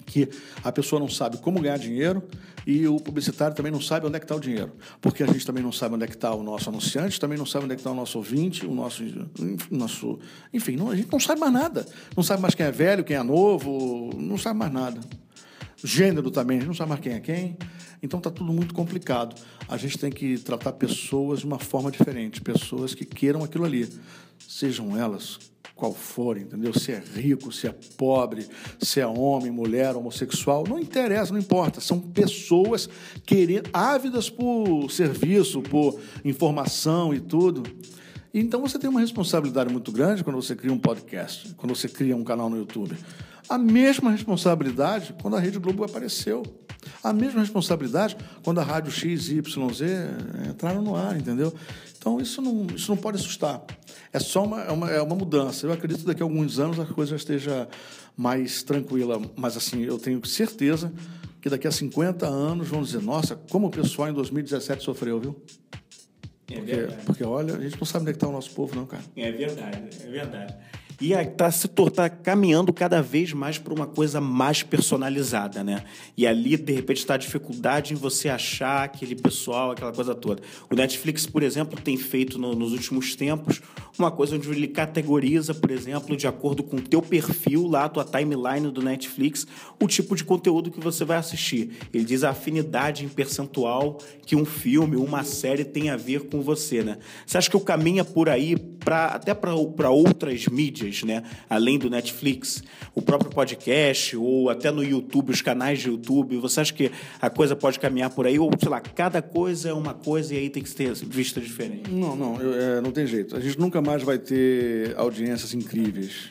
que a pessoa não sabe como ganhar dinheiro e o publicitário também não sabe onde é que está o dinheiro. Porque a gente também não sabe onde é que está o nosso anunciante, também não sabe onde é que está o nosso ouvinte, o nosso... nosso enfim, não, a gente não sabe mais nada. Não sabe mais quem é velho, quem é novo, não sabe mais nada. Gênero também, a gente não sabe mais quem é quem. Então está tudo muito complicado. A gente tem que tratar pessoas de uma forma diferente, pessoas que queiram aquilo ali. Sejam elas qual for, entendeu? Se é rico, se é pobre, se é homem, mulher, homossexual, não interessa, não importa. São pessoas querendo, ávidas por serviço, por informação e tudo. Então você tem uma responsabilidade muito grande quando você cria um podcast, quando você cria um canal no YouTube. A mesma responsabilidade quando a Rede Globo apareceu. A mesma responsabilidade quando a rádio X, eh, entraram no ar, entendeu? Então isso não, isso não pode assustar. É só uma, é uma, é uma mudança. Eu acredito que daqui a alguns anos a coisa esteja mais tranquila. Mas assim, eu tenho certeza que daqui a 50 anos vão dizer, nossa, como o pessoal em 2017 sofreu, viu? É porque, verdade. porque, olha, a gente não sabe onde é que está o nosso povo, não, cara. É verdade, é verdade. E está se tá caminhando cada vez mais para uma coisa mais personalizada, né? E ali, de repente, está a dificuldade em você achar aquele pessoal, aquela coisa toda. O Netflix, por exemplo, tem feito no- nos últimos tempos uma coisa onde ele categoriza, por exemplo, de acordo com o teu perfil lá, a tua timeline do Netflix, o tipo de conteúdo que você vai assistir. Ele diz a afinidade em percentual que um filme, uma série tem a ver com você, né? Você acha que o caminho é por aí, pra, até para outras mídias, né? Além do Netflix, o próprio podcast, ou até no YouTube, os canais de YouTube, você acha que a coisa pode caminhar por aí? Ou, sei lá, cada coisa é uma coisa e aí tem que ser vista diferente? Não, não, eu- é, não tem jeito. A gente nunca mais vai ter audiências incríveis.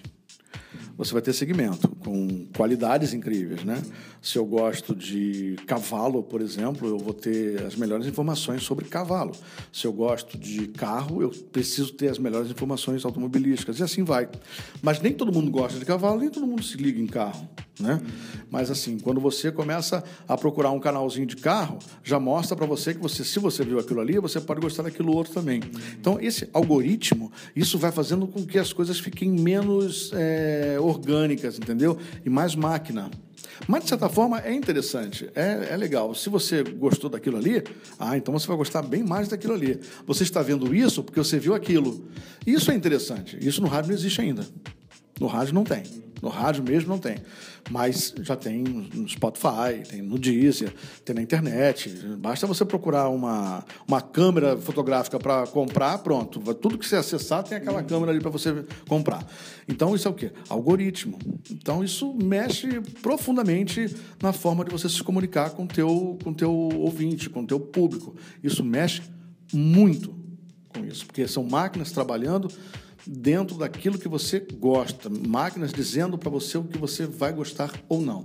Você vai ter segmento com qualidades incríveis, né? Se eu gosto de cavalo, por exemplo, eu vou ter as melhores informações sobre cavalo. Se eu gosto de carro, eu preciso ter as melhores informações automobilísticas e assim vai. Mas nem todo mundo gosta de cavalo, nem todo mundo se liga em carro, né? Mas assim, quando você começa a procurar um canalzinho de carro, já mostra para você que você, se você viu aquilo ali, você pode gostar daquilo outro também. Então, esse algoritmo, isso vai fazendo com que as coisas fiquem menos é, orgânicas, entendeu? E mais máquina. Mas, de certa forma, é interessante, é, é legal. Se você gostou daquilo ali, ah, então você vai gostar bem mais daquilo ali. Você está vendo isso porque você viu aquilo. Isso é interessante. Isso no rádio não existe ainda. No rádio não tem. No rádio mesmo não tem. Mas já tem no Spotify, tem no Deezer, tem na internet. Basta você procurar uma, uma câmera fotográfica para comprar, pronto. Tudo que você acessar tem aquela câmera ali para você comprar. Então, isso é o quê? Algoritmo. Então, isso mexe profundamente na forma de você se comunicar com teu, com teu ouvinte, com teu público. Isso mexe muito com isso, porque são máquinas trabalhando dentro daquilo que você gosta, máquinas dizendo para você o que você vai gostar ou não.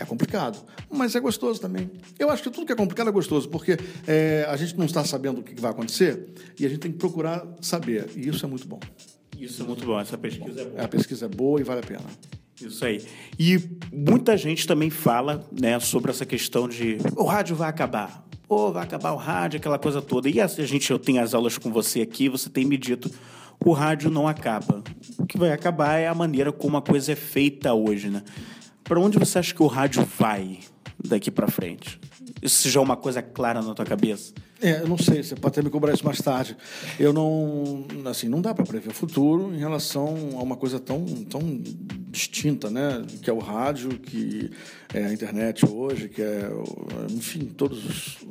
É complicado, mas é gostoso também. Eu acho que tudo que é complicado é gostoso, porque é, a gente não está sabendo o que vai acontecer e a gente tem que procurar saber, e isso é muito bom. Isso é muito bom, essa pesquisa é boa. A pesquisa é boa e vale a pena. Isso aí. E muita gente também fala né, sobre essa questão de o rádio vai acabar. Ou vai acabar o rádio, aquela coisa toda. E a gente, eu tenho as aulas com você aqui, você tem me dito, o rádio não acaba. O que vai acabar é a maneira como a coisa é feita hoje, né? Para onde você acha que o rádio vai daqui para frente? Isso já é uma coisa clara na tua cabeça? É, eu não sei, você pode até me cobrar isso mais tarde. Eu não, assim, não dá para prever o futuro em relação a uma coisa tão, tão distinta, né? Que é o rádio, que é a internet hoje, que é, enfim, todas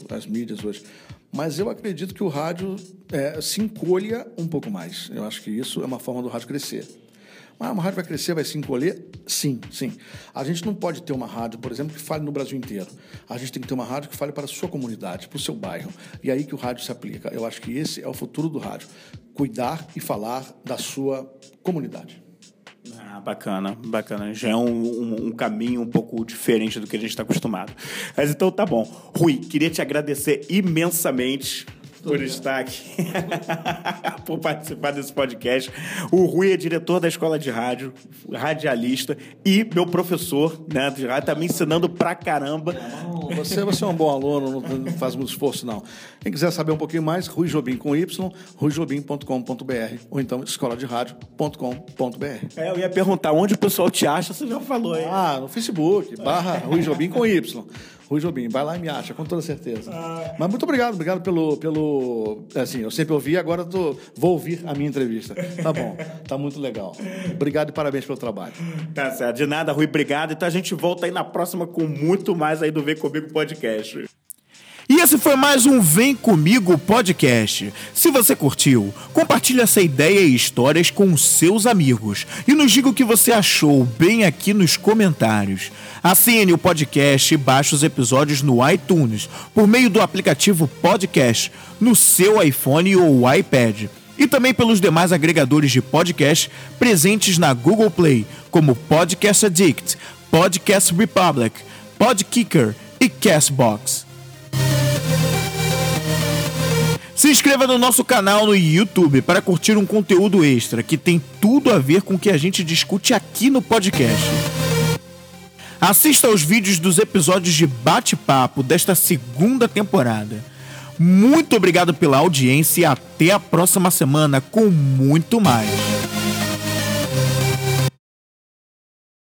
as mídias hoje. Mas eu acredito que o rádio é, se encolha um pouco mais. Eu acho que isso é uma forma do rádio crescer. Mas uma rádio vai crescer, vai se encolher? Sim, sim. A gente não pode ter uma rádio, por exemplo, que fale no Brasil inteiro. A gente tem que ter uma rádio que fale para a sua comunidade, para o seu bairro. E é aí que o rádio se aplica. Eu acho que esse é o futuro do rádio. Cuidar e falar da sua comunidade. Ah, bacana, bacana. Já é um, um- um caminho um pouco diferente do que a gente está acostumado. Mas então tá bom. Rui, queria te agradecer imensamente por estar aqui, por participar desse podcast. O Rui é diretor da escola de rádio, radialista e meu professor né, de rádio, tá me ensinando pra caramba. Você, você é um bom aluno, não faz muito esforço, não. Quem quiser saber um pouquinho mais, Rui Jobim com Y, ruijobim.com.br ou então escoladeradio.com.br. É, eu ia perguntar onde o pessoal te acha, você já falou aí. Ah, no Facebook, barra Rui Jobim com Y. Rui Jobim, vai lá e me acha, com toda certeza. Mas muito obrigado, obrigado pelo, pelo. Assim, eu sempre ouvi, agora tô, vou ouvir a minha entrevista. Tá bom, tá muito legal. Obrigado e parabéns pelo trabalho. Tá certo. De nada, Rui, obrigado. Então a gente volta aí na próxima com muito mais aí do Vem Comigo Podcast. E esse foi mais um Vem Comigo podcast. Se você curtiu, compartilhe essa ideia e histórias com seus amigos e nos diga o que você achou bem aqui nos comentários. Assine o podcast e baixe os episódios no iTunes por meio do aplicativo Podcast no seu iPhone ou iPad e também pelos demais agregadores de podcast presentes na Google Play, como Podcast Addict, Podcast Republic, Podkicker, e Castbox. Se inscreva no nosso canal no YouTube para curtir um conteúdo extra que tem tudo a ver com o que a gente discute aqui no podcast. Assista aos vídeos dos episódios de bate-papo desta segunda temporada. Muito obrigado pela audiência e até a próxima semana com muito mais.